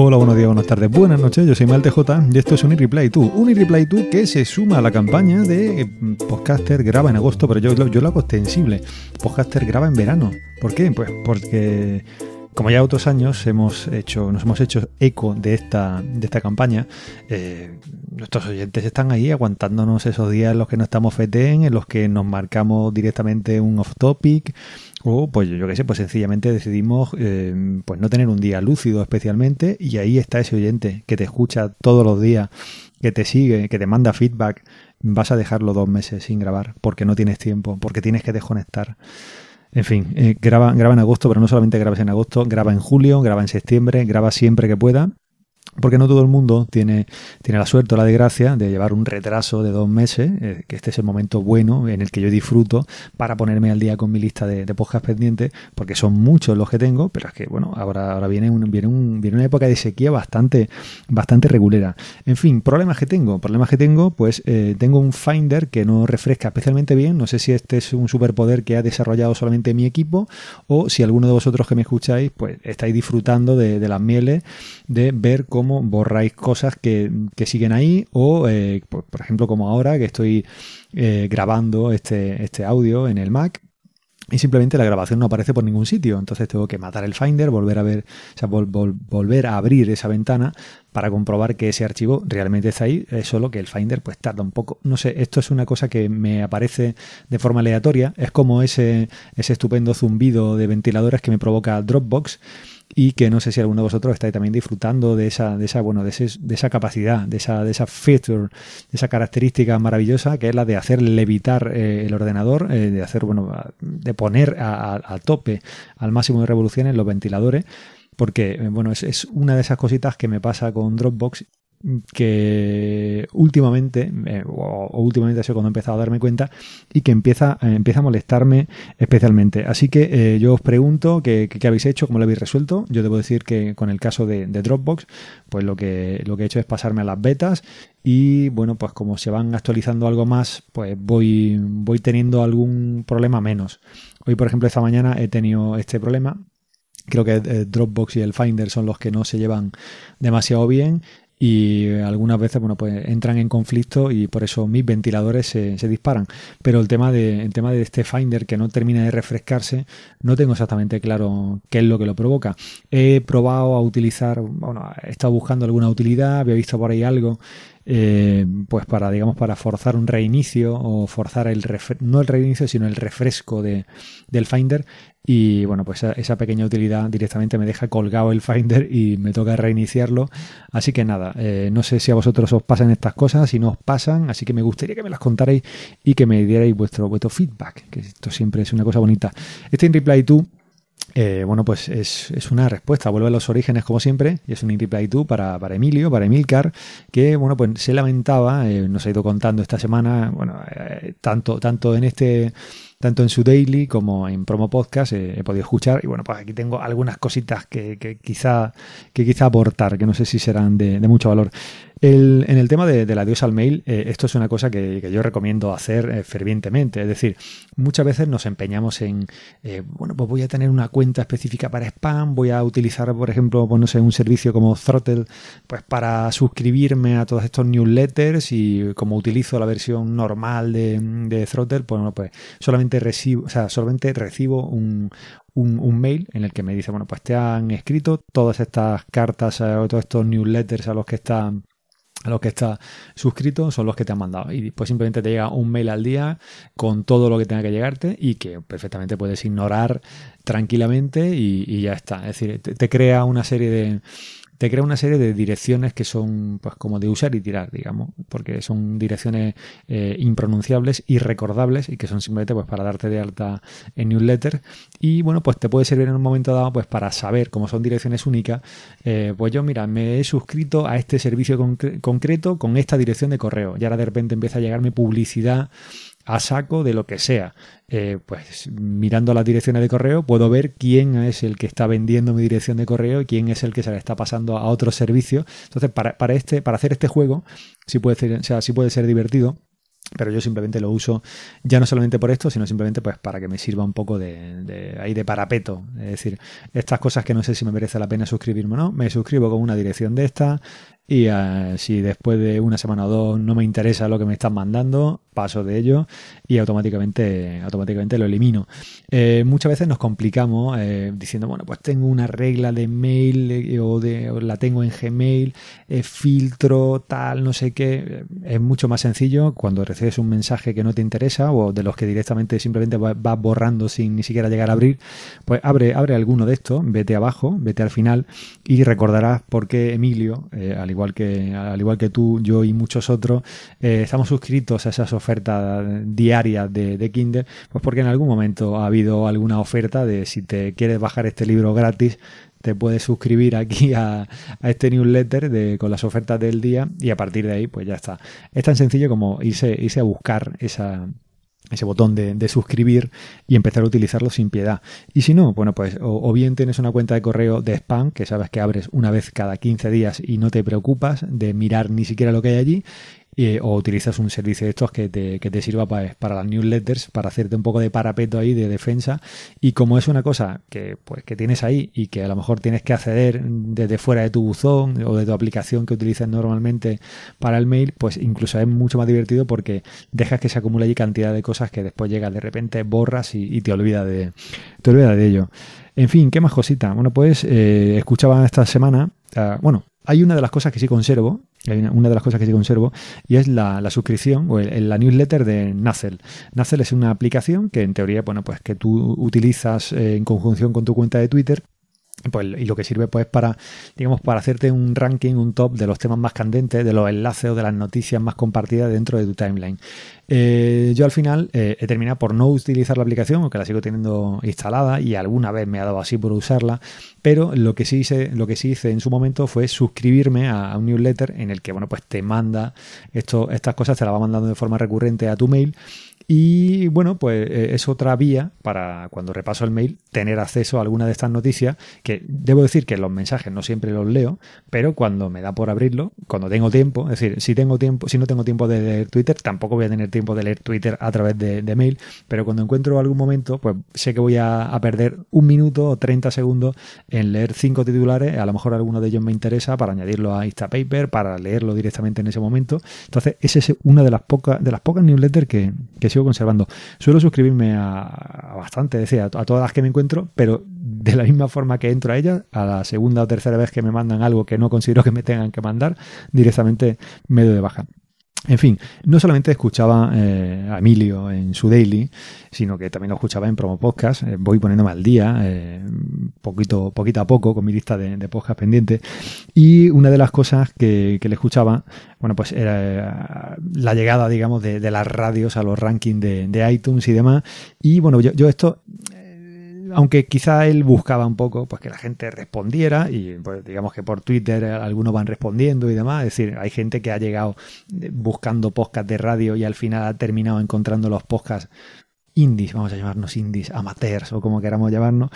Hola, buenos días, buenas tardes, buenas noches. Yo soy Malte J y esto es un Reply 2. Un Reply 2 que se suma a la campaña de mm, Podcaster graba en agosto, pero yo, yo lo hago extensible. Podcaster graba en verano. ¿Por qué? Pues porque como ya otros años hemos hecho, nos hemos hecho eco de esta, de esta campaña, eh, nuestros oyentes están ahí aguantándonos esos días en los que no estamos feten, en los que nos marcamos directamente un off topic, o pues yo qué sé, pues sencillamente decidimos eh, pues no tener un día lúcido especialmente, y ahí está ese oyente que te escucha todos los días, que te sigue, que te manda feedback, vas a dejarlo dos meses sin grabar, porque no tienes tiempo, porque tienes que desconectar. En fin, eh, graba, graba en agosto, pero no solamente grabas en agosto, graba en julio, graba en septiembre, graba siempre que pueda porque no todo el mundo tiene, tiene la suerte o la desgracia de llevar un retraso de dos meses, eh, que este es el momento bueno en el que yo disfruto para ponerme al día con mi lista de, de pendientes, porque son muchos los que tengo, pero es que bueno, ahora, ahora viene, un, viene, un, viene una época de sequía bastante, bastante regulera. En fin, problemas que tengo, problemas que tengo, pues eh, tengo un Finder que no refresca especialmente bien, no sé si este es un superpoder que ha desarrollado solamente mi equipo o si alguno de vosotros que me escucháis, pues estáis disfrutando de, de las mieles de ver cómo borráis cosas que, siguen ahí o, eh, por, ejemplo, como ahora que estoy eh, grabando este, este audio en el Mac y simplemente la grabación no aparece por ningún sitio. Entonces tengo que matar el Finder, volver a ver, o sea, volver a abrir esa ventana para comprobar que ese archivo realmente está ahí. Es solo que el Finder pues tarda un poco. No sé, esto es una cosa que me aparece de forma aleatoria. Es como ese, ese estupendo zumbido de ventiladores que me provoca Dropbox y que no sé si alguno de vosotros estáis también disfrutando de esa, de esa, bueno, de, de esa capacidad, de esa, de esa feature, de esa característica maravillosa que es la de hacer levitar eh, el ordenador, eh, de hacer, bueno, de poner a, tope al máximo de revoluciones los ventiladores porque eh, bueno, es, es, una de esas cositas que me pasa con Dropbox que últimamente, eh, o, últimamente ha sido cuando he empezado a darme cuenta, y que empieza, eh, empieza a molestarme especialmente. Así que eh, yo os pregunto qué, habéis hecho, cómo lo habéis resuelto. Yo debo decir que con el caso de, Dropbox, pues lo que, lo que he hecho es pasarme a las betas y bueno, pues como se van actualizando algo más, pues voy, voy teniendo algún problema menos. Hoy, por ejemplo, esta mañana he tenido este problema. Creo que Dropbox y el Finder son los que no se llevan demasiado bien y algunas veces bueno pues entran en conflicto y por eso mis ventiladores se, disparan. Pero el tema de el tema de este Finder que no termina de refrescarse no tengo exactamente claro qué es lo que lo provoca. He probado a utilizar bueno he estado buscando alguna utilidad había visto por ahí algo eh, pues para digamos para forzar un reinicio o forzar el no el reinicio sino el refresco de, del Finder. Y bueno pues esa, pequeña utilidad directamente me deja colgado el Finder y me toca reiniciarlo. Así que nada eh, no sé si a vosotros os pasan estas cosas si no os pasan así que me gustaría que me las contarais y que me dierais vuestro vuestro feedback que esto siempre es una cosa bonita. Este in reply to eh, bueno, pues es, una respuesta, vuelve a los orígenes como siempre, y es un reply to para, para Emilio, para Emilcar, que bueno, pues se lamentaba, eh, nos ha ido contando esta semana, bueno, eh, tanto, tanto en este tanto en su daily como en promo podcast he podido escuchar. Y bueno pues aquí tengo algunas cositas que, quizá que quizá aportar que no sé si serán de mucho valor el, en el tema de, la adiós al mail, eh, esto es una cosa que, yo recomiendo hacer eh, fervientemente. Es decir, muchas veces nos empeñamos en, eh, bueno, pues voy a tener una cuenta específica para spam, voy a utilizar, por ejemplo, pues no sé, un servicio como Throttle, pues para suscribirme a todos estos newsletters y como utilizo la versión normal de, de Throttle, pues bueno, pues solamente recibo, o sea, solamente recibo un, un, mail en el que me dice, bueno, pues te han escrito todas estas cartas o todos estos newsletters a los que están a los que estás suscrito son los que te han mandado. Y pues simplemente te llega un mail al día con todo lo que tenga que llegarte y que perfectamente puedes ignorar tranquilamente y, ya está. Es decir, te crea una serie de, te crea una serie de direcciones que son pues como de usar y tirar, digamos, porque son direcciones eh, impronunciables, irrecordables y que son simplemente pues para darte de alta en newsletter. Y bueno, pues te puede servir en un momento dado pues para saber cómo son direcciones únicas, eh, pues yo mira, me he suscrito a este servicio concreto con esta dirección de correo. Y ahora de repente empieza a llegarme publicidad a saco de lo que sea. Eh, pues mirando las direcciones de correo puedo ver quién es el que está vendiendo mi dirección de correo y quién es el que se la está pasando a otro servicio. Entonces, para, para, este, para hacer este juego, sí puede ser, o sea, sí puede ser divertido pero yo simplemente lo uso ya no solamente por esto, sino simplemente pues para que me sirva un poco de, ahí de parapeto. Es decir, estas cosas que no sé si me merece la pena suscribirme o no, me suscribo con una dirección de esta, y eh, si después de una semana o dos no me interesa lo que me están mandando, paso de ello y automáticamente, automáticamente lo elimino. Eh, muchas veces nos complicamos eh, diciendo, bueno, pues tengo una regla de mail o, de, la tengo en Gmail, filtro, tal, no sé qué. Es mucho más sencillo cuando recibes un mensaje que no te interesa o de los que directamente simplemente vas borrando sin ni siquiera llegar a abrir, pues abre, abre alguno de estos, vete abajo, vete al final y recordarás por qué Emilio, al igual igual que, al igual que tú, yo y muchos otros, eh, estamos suscritos a esas ofertas diarias de, de, Kindle, pues porque en algún momento ha habido alguna oferta de si te quieres bajar este libro gratis, te puedes suscribir aquí a, este newsletter de, con las ofertas del día y a partir de ahí, pues ya está. Es tan sencillo como irse, irse a buscar ese botón de, suscribir y empezar a utilizarlo sin piedad. Y si no, bueno, pues o, bien tienes una cuenta de correo de spam que sabes que abres una vez cada 15 días y no te preocupas de mirar ni siquiera lo que hay allí, o utilizas un servicio de estos que te, que te sirva para, para, las newsletters, para hacerte un poco de parapeto ahí de defensa. Y como es una cosa que, pues, que tienes ahí y que a lo mejor tienes que acceder desde fuera de tu buzón o de tu aplicación que utilizas normalmente para el mail, pues incluso es mucho más divertido porque dejas que se acumule allí cantidad de cosas que después llegas de repente, borras y, te olvidas de, te de ello. En fin, ¿qué más cosita? Bueno, pues eh, escuchaba esta semana, uh, bueno, hay una de las cosas que sí conservo, una, de las cosas que sí conservo, y es la, suscripción o la newsletter de Nazel. Nazel es una aplicación que en teoría, bueno, pues que tú utilizas eh, en conjunción con tu cuenta de Twitter pues, y lo que sirve pues para, digamos, para hacerte un ranking, un top de los temas más candentes, de los enlaces o de las noticias más compartidas dentro de tu timeline. Eh, yo al final eh, he terminado por no utilizar la aplicación, aunque la sigo teniendo instalada y alguna vez me ha dado así por usarla, pero lo que sí hice, lo que sí hice en su momento fue suscribirme a, un newsletter en el que, bueno, pues te manda esto, estas cosas, te las va mandando de forma recurrente a tu mail y bueno, pues eh, es otra vía para cuando repaso el mail tener acceso a alguna de estas noticias que debo decir que los mensajes no siempre los leo, pero cuando me da por abrirlo, cuando tengo tiempo, es decir, si tengo tiempo, si no tengo tiempo de leer Twitter, tampoco voy a tener tiempo de leer Twitter a través de, mail, pero cuando encuentro algún momento, pues sé que voy a, perder un minuto o 30 segundos en leer cinco titulares, a lo mejor alguno de ellos me interesa para añadirlo a Instapaper, para leerlo directamente en ese momento. Entonces, esa es una de las pocas de las pocas newsletters que, que conservando. Suelo suscribirme a, bastante, decía, a, todas las que me encuentro, pero de la misma forma que entro a ellas, a la segunda o tercera vez que me mandan algo que no considero que me tengan que mandar, directamente me doy de baja. En fin, no solamente escuchaba eh, a Emilio en su daily, sino que también lo escuchaba en promo podcast. Eh, voy poniéndome al día, eh, poquito, poquito a poco, con mi lista de, de podcast pendiente. Y una de las cosas que, le escuchaba, bueno, pues era la llegada, digamos, de, las radios a los rankings de, iTunes y demás. Y bueno, yo esto aunque quizá él buscaba un poco pues que la gente respondiera y pues, digamos que por Twitter algunos van respondiendo y demás, es decir, hay gente que ha llegado buscando podcast de radio y al final ha terminado encontrando los podcasts indies, vamos a llamarnos indies, amateurs o como queramos llamarnos,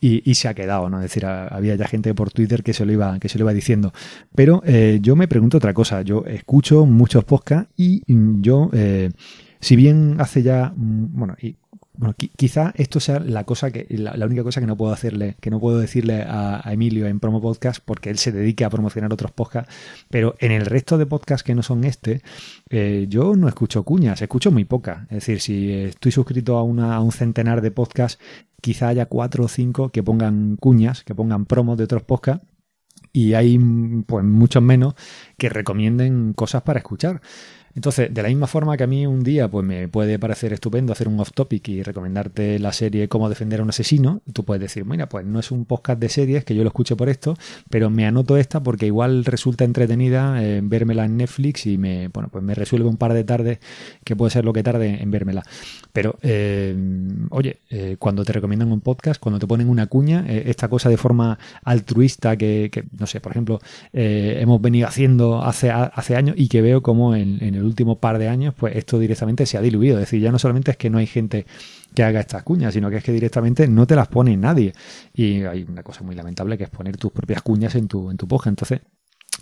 y, se ha quedado, ¿no? Es decir, había ya gente por Twitter que se lo iba, que se lo iba diciendo. Pero eh, yo me pregunto otra cosa, yo escucho muchos podcasts y yo, eh, si bien hace ya, mm, bueno, y bueno, quizá esto sea la cosa que la, única cosa que no puedo hacerle, que no puedo decirle a, Emilio en promo podcast porque él se dedique a promocionar otros podcasts, pero en el resto de podcasts que no son este, eh, yo no escucho cuñas, escucho muy poca. Es decir, si estoy suscrito a, una, a un centenar de podcasts, quizá haya cuatro o cinco que pongan cuñas, que pongan promos de otros podcasts y hay pues muchos menos que recomienden cosas para escuchar. Entonces, de la misma forma que a mí un día pues me puede parecer estupendo hacer un off topic y recomendarte la serie Cómo defender a un asesino, tú puedes decir, mira, pues no es un podcast de series que yo lo escuche por esto, pero me anoto esta porque igual resulta entretenida eh, vérmela en Netflix y me, bueno, pues me resuelve un par de tardes que puede ser lo que tarde en vérmela. Pero, eh, oye, eh, cuando te recomiendan un podcast, cuando te ponen una cuña, esta cosa de forma altruista que, no sé, por ejemplo, hemos venido haciendo hace, hace años y que veo como en, el último par de años, pues esto directamente se ha diluido. Es decir, ya no solamente es que no hay gente que haga estas cuñas, sino que es que directamente no te las pone nadie. Y hay una cosa muy lamentable que es poner tus propias cuñas en tu, en tu poja. Entonces,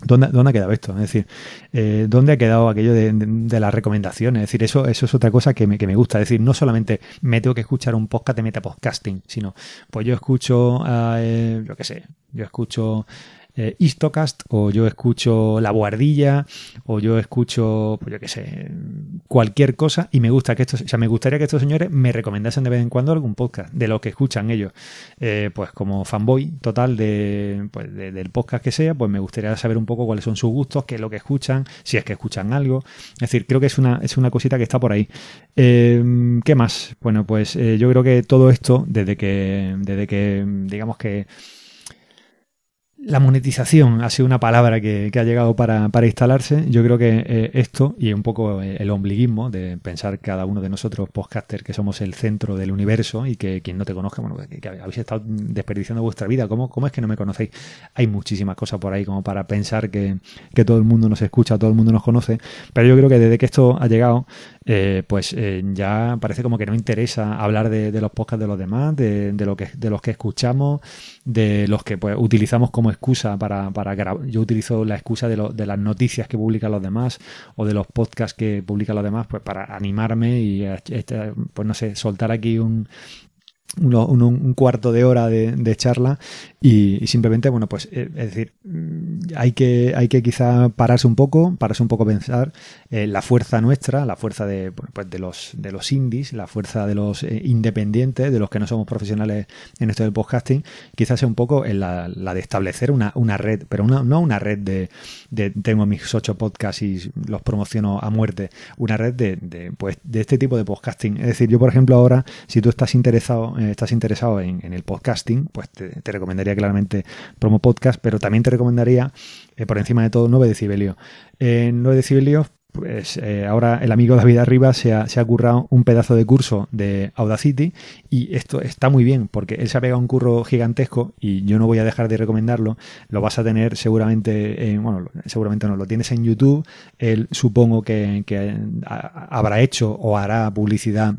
¿Dónde, ¿Dónde, ha quedado esto? Es decir, eh, ¿dónde ha quedado aquello de, las recomendaciones? Es decir, eso, eso es otra cosa que me, que me, gusta. Es decir, no solamente me tengo que escuchar un podcast de metapodcasting, sino pues yo escucho, eh, yo qué sé, yo escucho eh, Istocast, o yo escucho La Guardilla, o yo escucho, pues yo qué sé, cualquier cosa, y me gusta que estos, o sea, me gustaría que estos señores me recomendasen de vez en cuando algún podcast de lo que escuchan ellos. Eh, pues como fanboy total de, pues del podcast que sea, pues me gustaría saber un poco cuáles son sus gustos, qué es lo que escuchan, si es que escuchan algo. Es decir, creo que es una, es una cosita que está por ahí. Eh, ¿Qué más? Bueno, pues yo creo que todo esto, desde que, desde que, digamos que la monetización ha sido una palabra que, ha llegado para, instalarse. Yo creo que eh, esto y un poco eh, el ombliguismo de pensar cada uno de nosotros, podcasters, que somos el centro del universo y que quien no te conozca, bueno, que, habéis estado desperdiciando vuestra vida. ¿Cómo, ¿Cómo, es que no me conocéis? Hay muchísimas cosas por ahí como para pensar que, todo el mundo nos escucha, todo el mundo nos conoce. Pero yo creo que desde que esto ha llegado, eh, pues ya parece como que no interesa hablar de, los podcasts de los demás, de, lo que, de los que escuchamos, de los que pues utilizamos como excusa para, para grabar. Yo utilizo la excusa de, de las noticias que publican los demás o de los podcasts que publican los demás, pues para animarme y, este, pues no sé, soltar aquí un, un, cuarto de hora de, charla y, simplemente, bueno, pues eh, es decir, mm, hay que, hay que quizá pararse un poco, pararse un poco a pensar eh, la fuerza nuestra, la fuerza de, pues de, los, de los indies, la fuerza de los eh, independientes, de los que no somos profesionales en esto del podcasting, quizás sea un poco en la, de establecer una, una red, pero no una red de, tengo mis ocho podcasts y los promociono a muerte, una red de, pues, de este tipo de podcasting. Es decir, yo por ejemplo ahora, si tú estás interesado estás interesado en, el podcasting, pues te, recomendaría claramente Promo Podcast, pero también te recomendaría, eh, por encima de todo, 9 decibelios. En 9 decibelios, pues eh, ahora el amigo David Arriba se ha, se ha, currado un pedazo de curso de Audacity y esto está muy bien porque él se ha pegado un curro gigantesco y yo no voy a dejar de recomendarlo. Lo vas a tener seguramente, bueno, seguramente no, lo tienes en YouTube. Él supongo que, que habrá hecho o hará publicidad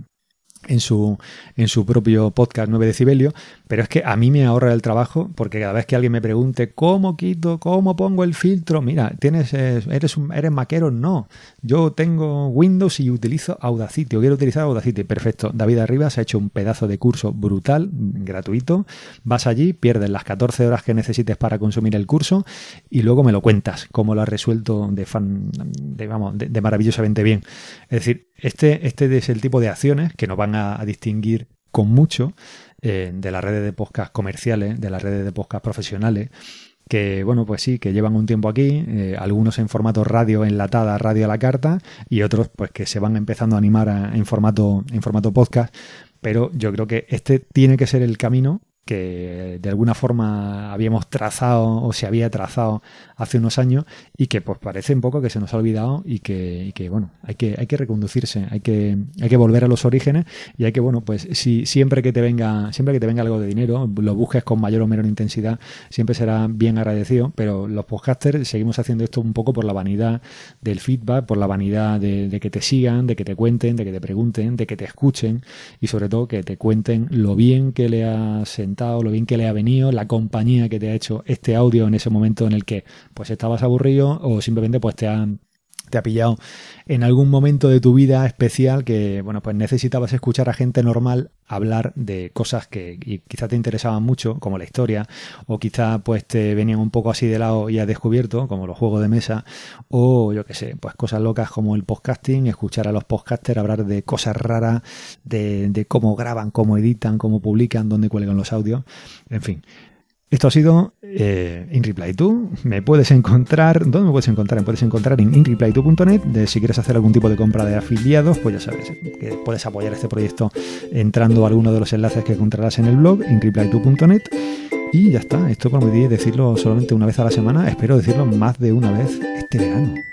en su, en su propio podcast 9 decibelio, pero es que a mí me ahorra el trabajo porque cada vez que alguien me pregunte cómo quito, cómo pongo el filtro, mira, tienes, eres, un, eres maquero, no, yo tengo Windows y utilizo Audacity, o quiero utilizar Audacity, perfecto, David Arribas ha hecho un pedazo de curso brutal, gratuito, vas allí, pierdes las 14 horas que necesites para consumir el curso y luego me lo cuentas, cómo lo has resuelto de, de, vamos, de maravillosamente bien. Es decir, este, este es el tipo de acciones que nos van a, distinguir con mucho eh, de las redes de podcast comerciales, de las redes de podcast profesionales, que bueno, pues sí, que llevan un tiempo aquí, eh, algunos en formato radio enlatada, radio a la carta, y otros pues que se van empezando a animar en, formato, en formato podcast, pero yo creo que este tiene que ser el camino que de alguna forma habíamos trazado o se había trazado hace unos años y que pues parece un poco que se nos ha olvidado y que, bueno, hay que, hay que reconducirse, hay que, hay que volver a los orígenes y hay que, bueno, pues si siempre que te venga, siempre que te venga algo de dinero, lo busques con mayor o menor intensidad, siempre será bien agradecido, pero los podcasters seguimos haciendo esto un poco por la vanidad del feedback, por la vanidad de, que te sigan, de que te cuenten, de que te pregunten, de que te escuchen y sobre todo que te cuenten lo bien que le has sentado, lo bien que le ha venido, la compañía que te ha hecho este audio en ese momento en el que pues estabas aburrido o simplemente pues te han te ha pillado en algún momento de tu vida especial que, bueno, pues necesitabas escuchar a gente normal hablar de cosas que quizá te interesaban mucho, como la historia, o quizá pues te venían un poco así de lado y has descubierto, como los juegos de mesa, o yo qué sé, pues cosas locas como el podcasting, escuchar a los podcasters hablar de cosas raras, de, de cómo graban, cómo editan, cómo publican, dónde cuelgan los audios, en fin. Esto ha sido eh, InReply2. Me puedes encontrar, ¿dónde me puedes encontrar? Me puedes encontrar en inreply2.net. Si quieres hacer algún tipo de compra de afiliados, pues ya sabes que puedes apoyar este proyecto entrando a alguno de los enlaces que encontrarás en el blog, inreply2.net. Y ya está, esto prometí decirlo solamente una vez a la semana. Espero decirlo más de una vez este verano.